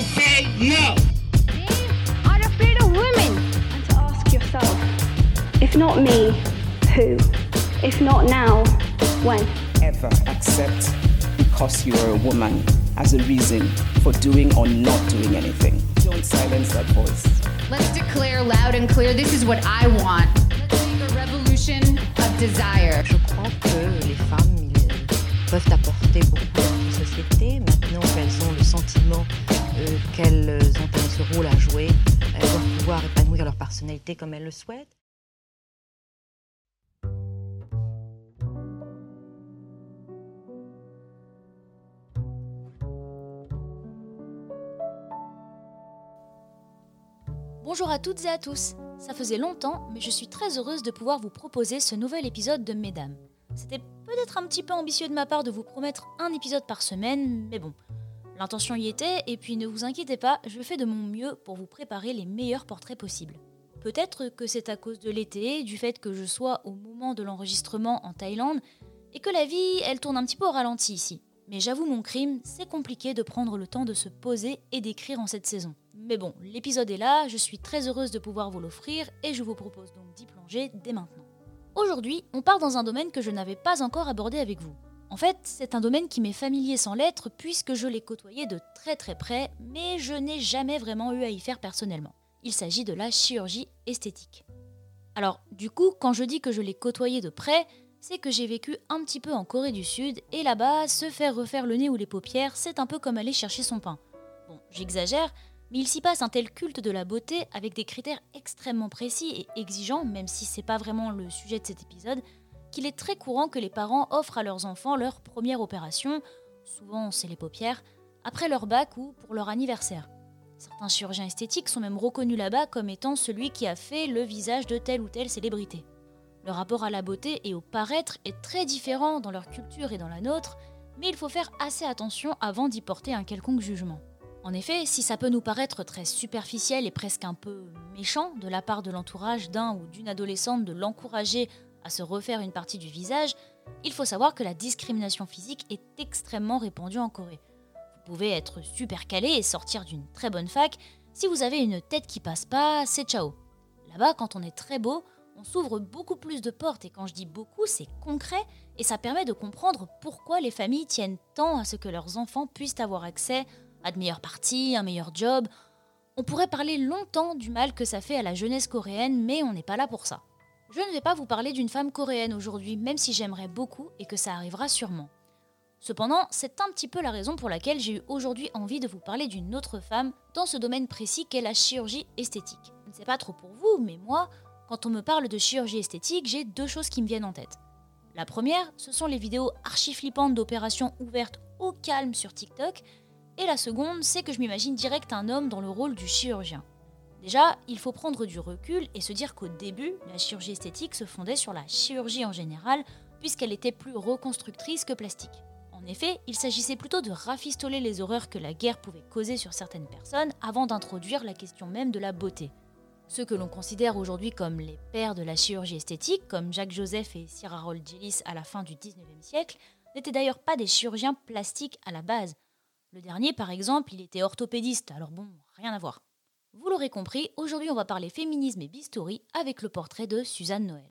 to say no. are afraid of women. And to ask yourself, if not me, who? If not now, when? Ever accept because you are a woman as a reason for doing or not doing anything. Don't silence that voice. Let's declare loud and clear this is what I want. Let's make a revolution of desire. Je crois que les femmes ils peuvent apporter beaucoup dans une société. Maintenant qu'elles ont le sentiment euh, qu'elles ont ce rôle à jouer, elles doivent pouvoir épanouir leur personnalité comme elles le souhaitent. Bonjour à toutes et à tous. Ça faisait longtemps, mais je suis très heureuse de pouvoir vous proposer ce nouvel épisode de Mesdames. C'était peut-être un petit peu ambitieux de ma part de vous promettre un épisode par semaine, mais bon, l'intention y était, et puis ne vous inquiétez pas, je fais de mon mieux pour vous préparer les meilleurs portraits possibles. Peut-être que c'est à cause de l'été, du fait que je sois au moment de l'enregistrement en Thaïlande, et que la vie, elle tourne un petit peu au ralenti ici. Mais j'avoue mon crime, c'est compliqué de prendre le temps de se poser et d'écrire en cette saison. Mais bon, l'épisode est là, je suis très heureuse de pouvoir vous l'offrir et je vous propose donc d'y plonger dès maintenant. Aujourd'hui, on part dans un domaine que je n'avais pas encore abordé avec vous. En fait, c'est un domaine qui m'est familier sans l'être puisque je l'ai côtoyé de très très près, mais je n'ai jamais vraiment eu à y faire personnellement. Il s'agit de la chirurgie esthétique. Alors, du coup, quand je dis que je l'ai côtoyé de près, c'est que j'ai vécu un petit peu en Corée du Sud et là-bas, se faire refaire le nez ou les paupières, c'est un peu comme aller chercher son pain. Bon, j'exagère, mais il s'y passe un tel culte de la beauté avec des critères extrêmement précis et exigeants, même si c'est pas vraiment le sujet de cet épisode, qu'il est très courant que les parents offrent à leurs enfants leur première opération, souvent c'est les paupières, après leur bac ou pour leur anniversaire. Certains chirurgiens esthétiques sont même reconnus là-bas comme étant celui qui a fait le visage de telle ou telle célébrité. Le rapport à la beauté et au paraître est très différent dans leur culture et dans la nôtre, mais il faut faire assez attention avant d'y porter un quelconque jugement. En effet, si ça peut nous paraître très superficiel et presque un peu méchant de la part de l'entourage d'un ou d'une adolescente de l'encourager à se refaire une partie du visage, il faut savoir que la discrimination physique est extrêmement répandue en Corée. Vous pouvez être super calé et sortir d'une très bonne fac, si vous avez une tête qui passe pas, c'est ciao. Là-bas, quand on est très beau, on s'ouvre beaucoup plus de portes et quand je dis beaucoup, c'est concret et ça permet de comprendre pourquoi les familles tiennent tant à ce que leurs enfants puissent avoir accès à de meilleures parties, un meilleur job. On pourrait parler longtemps du mal que ça fait à la jeunesse coréenne, mais on n'est pas là pour ça. Je ne vais pas vous parler d'une femme coréenne aujourd'hui, même si j'aimerais beaucoup et que ça arrivera sûrement. Cependant, c'est un petit peu la raison pour laquelle j'ai eu aujourd'hui envie de vous parler d'une autre femme dans ce domaine précis qu'est la chirurgie esthétique. Je ne sais pas trop pour vous, mais moi, quand on me parle de chirurgie esthétique, j'ai deux choses qui me viennent en tête. La première, ce sont les vidéos archi flippantes d'opérations ouvertes au calme sur TikTok et la seconde, c'est que je m'imagine direct un homme dans le rôle du chirurgien. Déjà, il faut prendre du recul et se dire qu'au début, la chirurgie esthétique se fondait sur la chirurgie en général, puisqu'elle était plus reconstructrice que plastique. En effet, il s'agissait plutôt de rafistoler les horreurs que la guerre pouvait causer sur certaines personnes avant d'introduire la question même de la beauté. Ceux que l'on considère aujourd'hui comme les pères de la chirurgie esthétique, comme Jacques Joseph et Sir Harold Gillis à la fin du 19e siècle, n'étaient d'ailleurs pas des chirurgiens plastiques à la base, le dernier, par exemple, il était orthopédiste, alors bon, rien à voir. Vous l'aurez compris, aujourd'hui on va parler féminisme et bistouri avec le portrait de Suzanne Noël.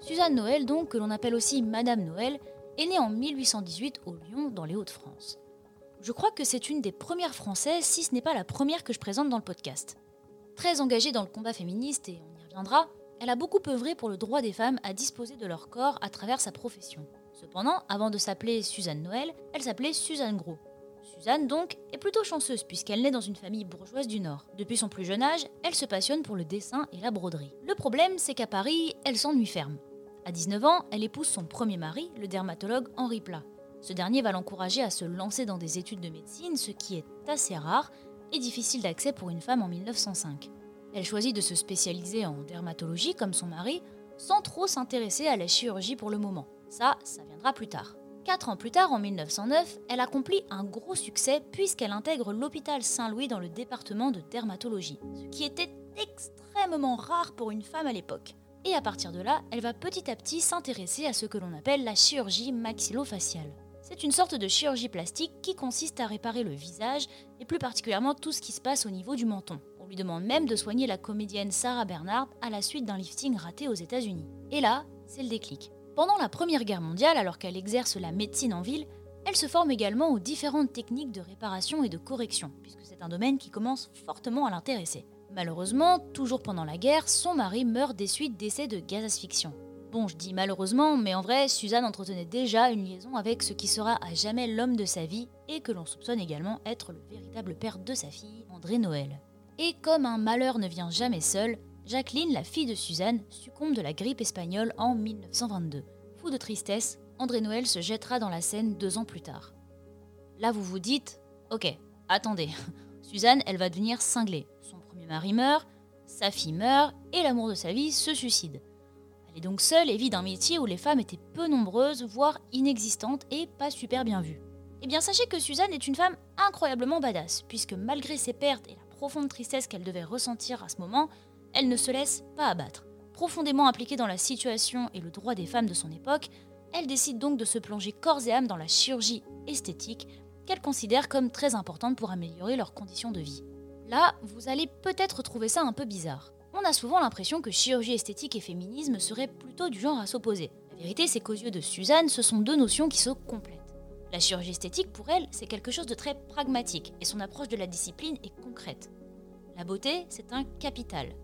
Suzanne Noël, donc, que l'on appelle aussi Madame Noël, est née en 1818 au Lyon, dans les Hauts-de-France. Je crois que c'est une des premières Françaises, si ce n'est pas la première que je présente dans le podcast. Très engagée dans le combat féministe, et on y reviendra, elle a beaucoup œuvré pour le droit des femmes à disposer de leur corps à travers sa profession. Cependant, avant de s'appeler Suzanne Noël, elle s'appelait Suzanne Gros. Suzanne, donc, est plutôt chanceuse puisqu'elle naît dans une famille bourgeoise du Nord. Depuis son plus jeune âge, elle se passionne pour le dessin et la broderie. Le problème, c'est qu'à Paris, elle s'ennuie ferme. À 19 ans, elle épouse son premier mari, le dermatologue Henri Plat. Ce dernier va l'encourager à se lancer dans des études de médecine, ce qui est assez rare et difficile d'accès pour une femme en 1905. Elle choisit de se spécialiser en dermatologie comme son mari, sans trop s'intéresser à la chirurgie pour le moment. Ça, ça viendra plus tard. Quatre ans plus tard, en 1909, elle accomplit un gros succès puisqu'elle intègre l'hôpital Saint-Louis dans le département de dermatologie, ce qui était extrêmement rare pour une femme à l'époque. et à partir de là, elle va petit à petit s'intéresser à ce que l'on appelle la chirurgie maxillofaciale. C'est une sorte de chirurgie plastique qui consiste à réparer le visage et plus particulièrement tout ce qui se passe au niveau du menton. Demande même de soigner la comédienne Sarah Bernard à la suite d'un lifting raté aux États-Unis. Et là, c'est le déclic. Pendant la Première Guerre mondiale, alors qu'elle exerce la médecine en ville, elle se forme également aux différentes techniques de réparation et de correction, puisque c'est un domaine qui commence fortement à l'intéresser. Malheureusement, toujours pendant la guerre, son mari meurt des suites d'essais de gaz asphyxiant. Bon, je dis malheureusement, mais en vrai, Suzanne entretenait déjà une liaison avec ce qui sera à jamais l'homme de sa vie et que l'on soupçonne également être le véritable père de sa fille, André Noël. Et comme un malheur ne vient jamais seul, Jacqueline, la fille de Suzanne, succombe de la grippe espagnole en 1922. Fou de tristesse, André Noël se jettera dans la Seine deux ans plus tard. Là, vous vous dites, ok, attendez, Suzanne, elle va devenir cinglée. Son premier mari meurt, sa fille meurt, et l'amour de sa vie se suicide. Elle est donc seule et vit d'un métier où les femmes étaient peu nombreuses, voire inexistantes, et pas super bien vues. Eh bien, sachez que Suzanne est une femme incroyablement badass, puisque malgré ses pertes et la profonde tristesse qu'elle devait ressentir à ce moment, elle ne se laisse pas abattre. Profondément impliquée dans la situation et le droit des femmes de son époque, elle décide donc de se plonger corps et âme dans la chirurgie esthétique qu'elle considère comme très importante pour améliorer leurs conditions de vie. Là, vous allez peut-être trouver ça un peu bizarre. On a souvent l'impression que chirurgie esthétique et féminisme seraient plutôt du genre à s'opposer. La vérité, c'est qu'aux yeux de Suzanne, ce sont deux notions qui se complètent. La chirurgie esthétique, pour elle, c'est quelque chose de très pragmatique, et son approche de la discipline est concrète. La beauté, c'est un capital.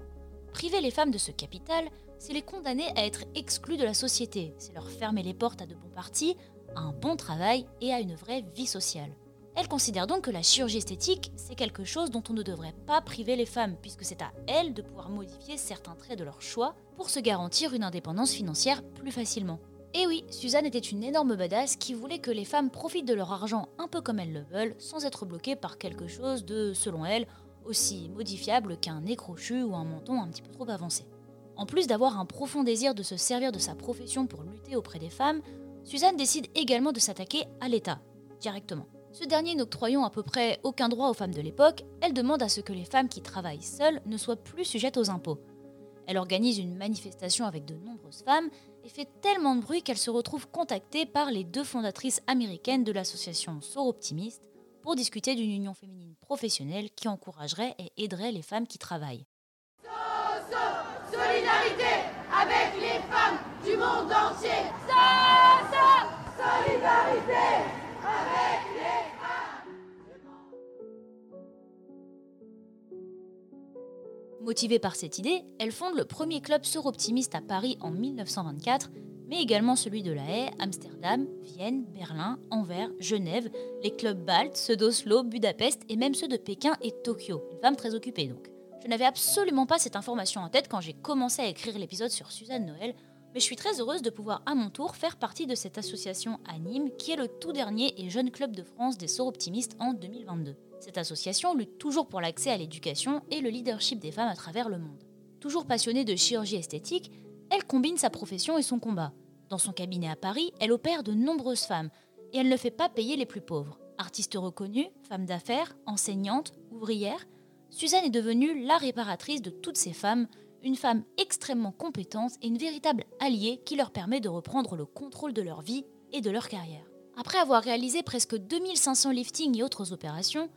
Priver les femmes de ce capital, c'est les condamner à être exclus de la société, c'est leur fermer les portes à de bons partis, à un bon travail et à une vraie vie sociale. Elle considère donc que la chirurgie esthétique, c'est quelque chose dont on ne devrait pas priver les femmes, puisque c'est à elles de pouvoir modifier certains traits de leur choix pour se garantir une indépendance financière plus facilement. Et oui, Suzanne était une énorme badass qui voulait que les femmes profitent de leur argent un peu comme elles le veulent, sans être bloquées par quelque chose de, selon elle, aussi modifiable qu'un nez crochu ou un menton un petit peu trop avancé. En plus d'avoir un profond désir de se servir de sa profession pour lutter auprès des femmes, Suzanne décide également de s'attaquer à l'État, directement. Ce dernier n'octroyant à peu près aucun droit aux femmes de l'époque, elle demande à ce que les femmes qui travaillent seules ne soient plus sujettes aux impôts. Elle organise une manifestation avec de nombreuses femmes et fait tellement de bruit qu'elle se retrouve contactée par les deux fondatrices américaines de l'association Optimiste pour discuter d'une union féminine professionnelle qui encouragerait et aiderait les femmes qui travaillent solidarité avec les femmes du monde entier. Motivée par cette idée, elle fonde le premier club Optimiste à Paris en 1924, mais également celui de La Haye, Amsterdam, Vienne, Berlin, Anvers, Genève, les clubs baltes, ceux d'Oslo, Budapest et même ceux de Pékin et Tokyo. Une femme très occupée donc. Je n'avais absolument pas cette information en tête quand j'ai commencé à écrire l'épisode sur Suzanne Noël, mais je suis très heureuse de pouvoir à mon tour faire partie de cette association à qui est le tout dernier et jeune club de France des Soroptimistes en 2022. Cette association lutte toujours pour l'accès à l'éducation et le leadership des femmes à travers le monde. Toujours passionnée de chirurgie esthétique, elle combine sa profession et son combat. Dans son cabinet à Paris, elle opère de nombreuses femmes et elle ne fait pas payer les plus pauvres. Artistes reconnus, femmes d'affaires, enseignantes, ouvrières, Suzanne est devenue la réparatrice de toutes ces femmes, une femme extrêmement compétente et une véritable alliée qui leur permet de reprendre le contrôle de leur vie et de leur carrière. Après avoir réalisé presque 2500 liftings et autres opérations,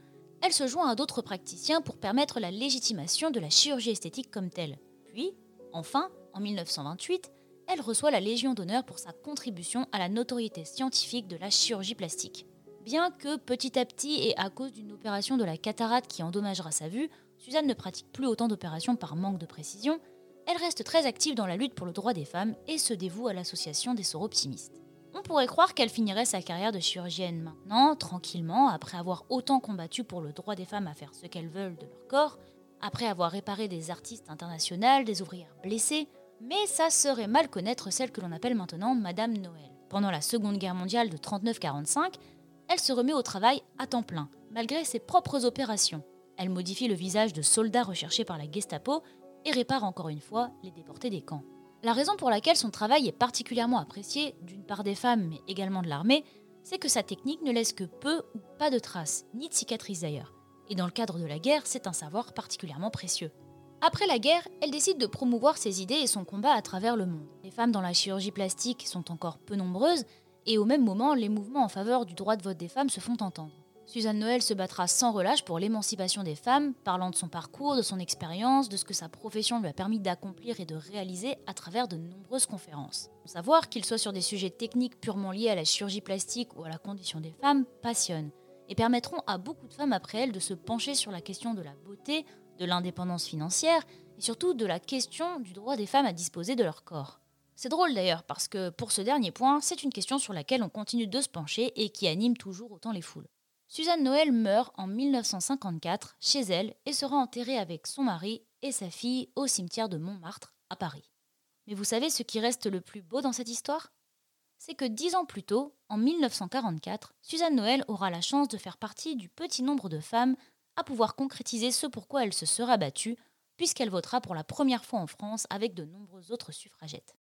elle se joint à d'autres praticiens pour permettre la légitimation de la chirurgie esthétique comme telle. Puis, enfin, en 1928, elle reçoit la Légion d'honneur pour sa contribution à la notoriété scientifique de la chirurgie plastique. Bien que petit à petit et à cause d'une opération de la cataracte qui endommagera sa vue, Suzanne ne pratique plus autant d'opérations par manque de précision, elle reste très active dans la lutte pour le droit des femmes et se dévoue à l'association des Soroptimistes. On pourrait croire qu'elle finirait sa carrière de chirurgienne maintenant, tranquillement, après avoir autant combattu pour le droit des femmes à faire ce qu'elles veulent de leur corps, après avoir réparé des artistes internationales, des ouvrières blessées, mais ça serait mal connaître celle que l'on appelle maintenant Madame Noël. Pendant la Seconde Guerre mondiale de 39-45, elle se remet au travail à temps plein, malgré ses propres opérations. Elle modifie le visage de soldats recherchés par la Gestapo et répare encore une fois les déportés des camps. La raison pour laquelle son travail est particulièrement apprécié, d'une part des femmes mais également de l'armée, c'est que sa technique ne laisse que peu ou pas de traces, ni de cicatrices d'ailleurs. Et dans le cadre de la guerre, c'est un savoir particulièrement précieux. Après la guerre, elle décide de promouvoir ses idées et son combat à travers le monde. Les femmes dans la chirurgie plastique sont encore peu nombreuses, et au même moment, les mouvements en faveur du droit de vote des femmes se font entendre. Suzanne Noël se battra sans relâche pour l'émancipation des femmes, parlant de son parcours, de son expérience, de ce que sa profession lui a permis d'accomplir et de réaliser à travers de nombreuses conférences. savoir qu'il soit sur des sujets techniques purement liés à la chirurgie plastique ou à la condition des femmes passionne et permettront à beaucoup de femmes après elle de se pencher sur la question de la beauté, de l'indépendance financière et surtout de la question du droit des femmes à disposer de leur corps. C'est drôle d'ailleurs parce que pour ce dernier point, c'est une question sur laquelle on continue de se pencher et qui anime toujours autant les foules. Suzanne Noël meurt en 1954 chez elle et sera enterrée avec son mari et sa fille au cimetière de Montmartre à Paris. Mais vous savez ce qui reste le plus beau dans cette histoire? C'est que dix ans plus tôt, en 1944, Suzanne Noël aura la chance de faire partie du petit nombre de femmes à pouvoir concrétiser ce pourquoi elle se sera battue, puisqu'elle votera pour la première fois en France avec de nombreuses autres suffragettes.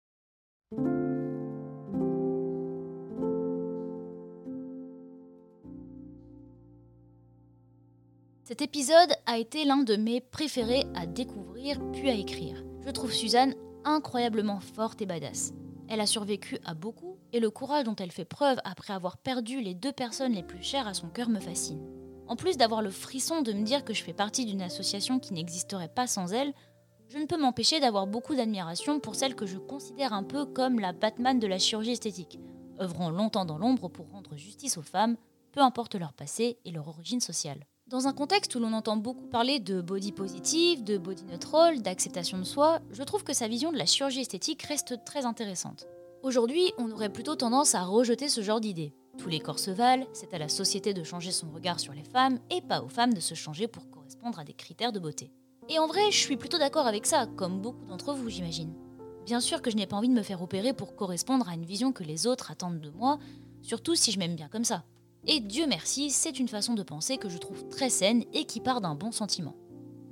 Cet épisode a été l'un de mes préférés à découvrir puis à écrire. Je trouve Suzanne incroyablement forte et badass. Elle a survécu à beaucoup et le courage dont elle fait preuve après avoir perdu les deux personnes les plus chères à son cœur me fascine. En plus d'avoir le frisson de me dire que je fais partie d'une association qui n'existerait pas sans elle, je ne peux m'empêcher d'avoir beaucoup d'admiration pour celle que je considère un peu comme la Batman de la chirurgie esthétique, œuvrant longtemps dans l'ombre pour rendre justice aux femmes, peu importe leur passé et leur origine sociale. Dans un contexte où l'on entend beaucoup parler de body positive, de body neutral, d'acceptation de soi, je trouve que sa vision de la chirurgie esthétique reste très intéressante. Aujourd'hui, on aurait plutôt tendance à rejeter ce genre d'idées. Tous les corps se valent, c'est à la société de changer son regard sur les femmes et pas aux femmes de se changer pour correspondre à des critères de beauté. Et en vrai, je suis plutôt d'accord avec ça, comme beaucoup d'entre vous, j'imagine. Bien sûr que je n'ai pas envie de me faire opérer pour correspondre à une vision que les autres attendent de moi, surtout si je m'aime bien comme ça. Et Dieu merci, c'est une façon de penser que je trouve très saine et qui part d'un bon sentiment.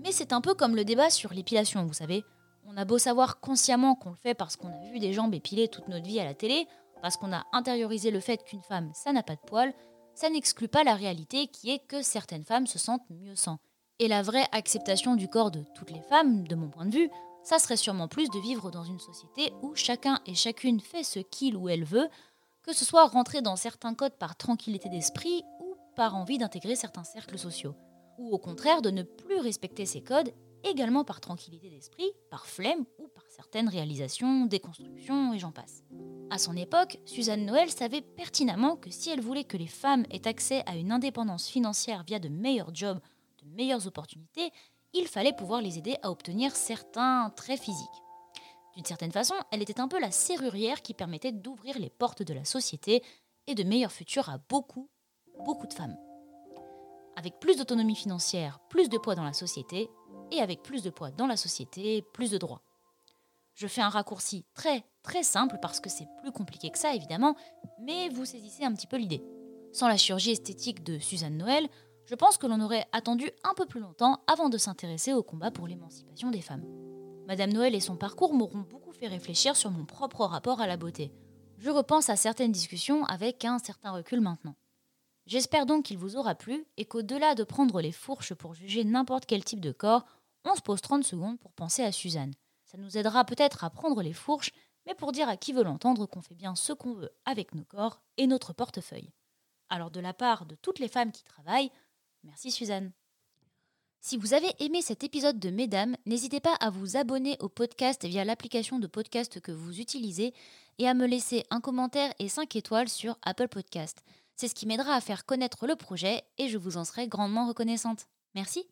Mais c'est un peu comme le débat sur l'épilation, vous savez. On a beau savoir consciemment qu'on le fait parce qu'on a vu des jambes épilées toute notre vie à la télé, parce qu'on a intériorisé le fait qu'une femme, ça n'a pas de poils, ça n'exclut pas la réalité qui est que certaines femmes se sentent mieux sans. Et la vraie acceptation du corps de toutes les femmes, de mon point de vue, ça serait sûrement plus de vivre dans une société où chacun et chacune fait ce qu'il ou elle veut, que ce soit rentrer dans certains codes par tranquillité d'esprit ou par envie d'intégrer certains cercles sociaux, ou au contraire de ne plus respecter ces codes également par tranquillité d'esprit, par flemme ou par certaines réalisations, déconstructions et j'en passe. À son époque, Suzanne Noël savait pertinemment que si elle voulait que les femmes aient accès à une indépendance financière via de meilleurs jobs, de meilleures opportunités, il fallait pouvoir les aider à obtenir certains traits physiques. D'une certaine façon, elle était un peu la serrurière qui permettait d'ouvrir les portes de la société et de meilleurs futurs à beaucoup, beaucoup de femmes. Avec plus d'autonomie financière, plus de poids dans la société, et avec plus de poids dans la société, plus de droits. Je fais un raccourci très très simple parce que c'est plus compliqué que ça évidemment, mais vous saisissez un petit peu l'idée. Sans la chirurgie esthétique de Suzanne Noël, je pense que l'on aurait attendu un peu plus longtemps avant de s'intéresser au combat pour l'émancipation des femmes. Madame Noël et son parcours m'auront beaucoup fait réfléchir sur mon propre rapport à la beauté. Je repense à certaines discussions avec un certain recul maintenant. J'espère donc qu'il vous aura plu et qu'au-delà de prendre les fourches pour juger n'importe quel type de corps, on se pose 30 secondes pour penser à Suzanne. Ça nous aidera peut-être à prendre les fourches, mais pour dire à qui veut l'entendre qu'on fait bien ce qu'on veut avec nos corps et notre portefeuille. Alors de la part de toutes les femmes qui travaillent, merci Suzanne. Si vous avez aimé cet épisode de Mesdames, n'hésitez pas à vous abonner au podcast via l'application de podcast que vous utilisez et à me laisser un commentaire et 5 étoiles sur Apple Podcast. C'est ce qui m'aidera à faire connaître le projet et je vous en serai grandement reconnaissante. Merci.